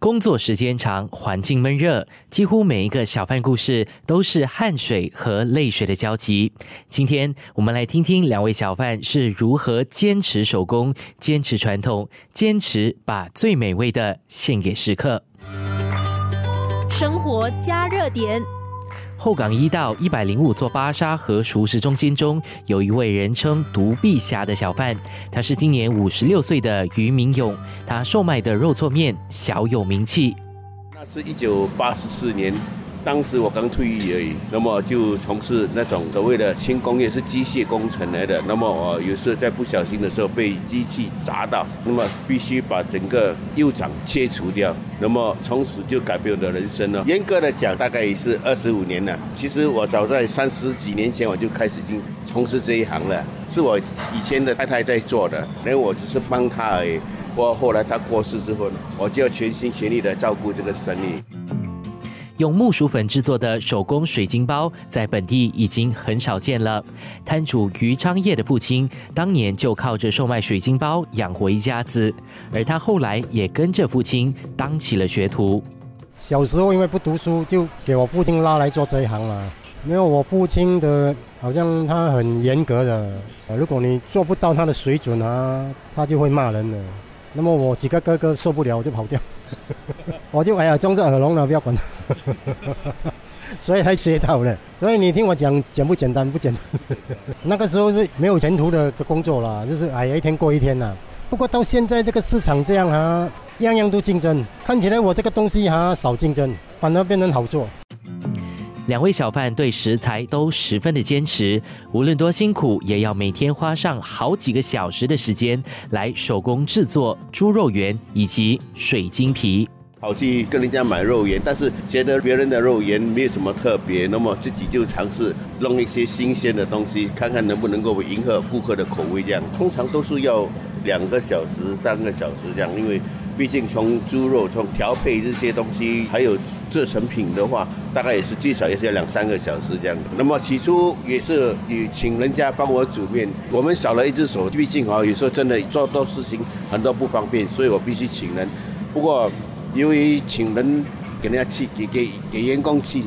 工作时间长，环境闷热，几乎每一个小贩故事都是汗水和泪水的交集。今天我们来听听两位小贩是如何坚持手工、坚持传统、坚持把最美味的献给食客。生活加热点。后港一到一百零五座巴沙和熟食中心中，有一位人称“独臂侠”的小贩，他是今年五十六岁的于明勇，他售卖的肉挫面小有名气。那是一九八四年。当时我刚退役而已，那么就从事那种所谓的轻工业，是机械工程来的。那么我有时候在不小心的时候被机器砸到，那么必须把整个右掌切除掉。那么从此就改变我的人生了。严格的讲，大概也是二十五年了。其实我早在三十几年前我就开始已经从事这一行了，是我以前的太太在做的，因为我只是帮她而已。不过后来她过世之后呢，我就要全心全力的照顾这个生意。用木薯粉制作的手工水晶包，在本地已经很少见了。摊主于昌业的父亲当年就靠着售卖水晶包养活一家子，而他后来也跟着父亲当起了学徒。小时候因为不读书，就给我父亲拉来做这一行了。没有我父亲的好像他很严格的，如果你做不到他的水准啊，他就会骂人的。那么我几个哥哥受不了，我就跑掉。我就哎呀，装着耳聋了，不要管他。所以才学到了。所以你听我讲，简不简单？不简单。那个时候是没有前途的工作啦，就是哎呀，一天过一天呐。不过到现在这个市场这样哈，样样都竞争，看起来我这个东西哈少竞争，反而变成好做。两位小贩对食材都十分的坚持，无论多辛苦，也要每天花上好几个小时的时间来手工制作猪肉圆以及水晶皮。跑去跟人家买肉圆，但是觉得别人的肉圆没有什么特别，那么自己就尝试弄一些新鲜的东西，看看能不能够迎合顾客的口味。这样通常都是要两个小时、三个小时这样，因为毕竟从猪肉从调配这些东西，还有。制成品的话，大概也是最少也是要两三个小时这样。那么起初也是与请人家帮我煮面，我们少了一只手，毕竟啊有时候真的做多事情很多不方便，所以我必须请人。不过由于请人给人家去给给给员工去，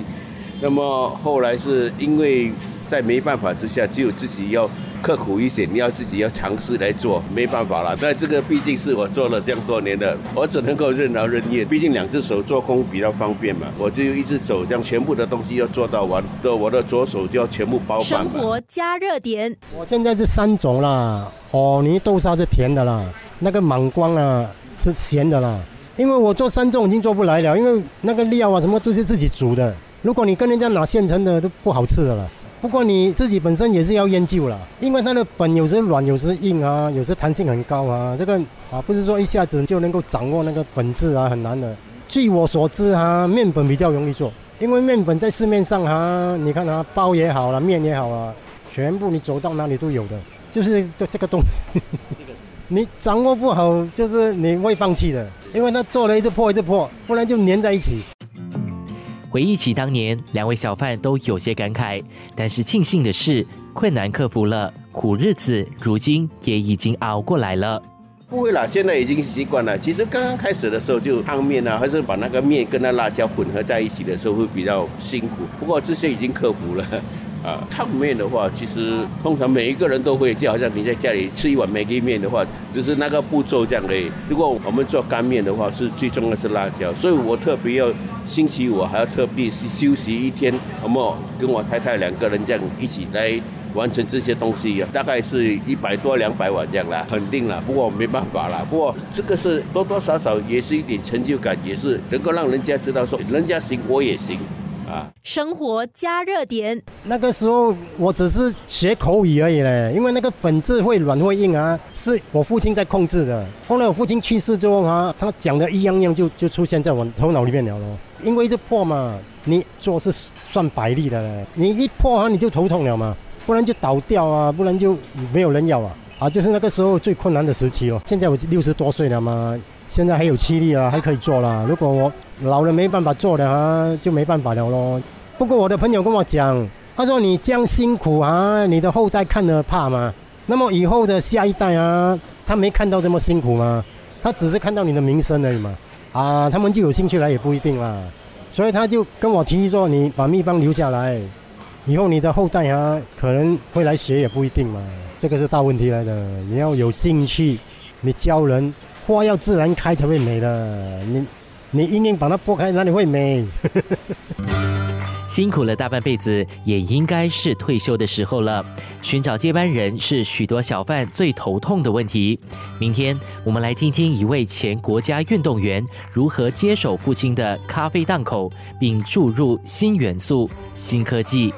那么后来是因为在没办法之下，只有自己要。刻苦一些，你要自己要尝试来做，没办法了。但这个毕竟是我做了这样多年的，我只能够任劳任怨。毕竟两只手做工比较方便嘛，我就一直走，这样全部的东西要做到完，的我的左手就要全部包。生活加热点，我现在是三种啦，哦，泥豆沙是甜的啦，那个满光啊是咸的啦。因为我做三种已经做不来了，因为那个料啊什么都是自己煮的，如果你跟人家拿现成的都不好吃的了。不过你自己本身也是要研究了，因为它的粉有时软，有时硬啊，有时弹性很高啊。这个啊，不是说一下子就能够掌握那个粉质啊，很难的。据我所知哈，面粉比较容易做，因为面粉在市面上哈，你看啊，包也好了，面也好啊，全部你走到哪里都有的，就是这这个东西，你掌握不好，就是你会放弃的，因为它做了一次破一次破，不然就粘在一起。回忆起当年，两位小贩都有些感慨，但是庆幸的是，困难克服了，苦日子如今也已经熬过来了。不会啦，现在已经习惯了。其实刚刚开始的时候，就烫面啊，还是把那个面跟那辣椒混合在一起的时候，会比较辛苦。不过这些已经克服了。啊，烫面的话，其实通常每一个人都会，就好像你在家里吃一碗梅 i 面的话，只是那个步骤这样而已。如果我们做干面的话，是最重要是辣椒，所以我特别要星期五还要特别休息一天，我们跟我太太两个人这样一起来完成这些东西，大概是一百多两百碗这样啦，肯定了。不过没办法啦，不过这个是多多少少也是一点成就感，也是能够让人家知道说人家行我也行。生活加热点，那个时候我只是学口语而已嘞，因为那个粉质会软会硬啊，是我父亲在控制的。后来我父亲去世之后啊，他讲的一样样就就出现在我头脑里面了咯。因为是破嘛，你做是算百利的嘞，你一破啊你就头痛了嘛，不然就倒掉啊，不然就没有人要啊，啊就是那个时候最困难的时期咯。现在我六十多岁了嘛。现在还有气力啊，还可以做了。如果我老了没办法做的啊，就没办法了咯。不过我的朋友跟我讲，他说你这样辛苦啊，你的后代看了怕吗？那么以后的下一代啊，他没看到这么辛苦吗？他只是看到你的名声而已嘛。啊，他们就有兴趣来也不一定啦。所以他就跟我提议说：“你把秘方留下来，以后你的后代啊可能会来学也不一定嘛。”这个是大问题来的。你要有兴趣，你教人花要自然开才会美的。你你硬硬把它剥开，哪里会美？辛苦了大半辈子，也应该是退休的时候了。寻找接班人是许多小贩最头痛的问题。明天我们来听听一位前国家运动员如何接手父亲的咖啡档口，并注入新元素、新科技。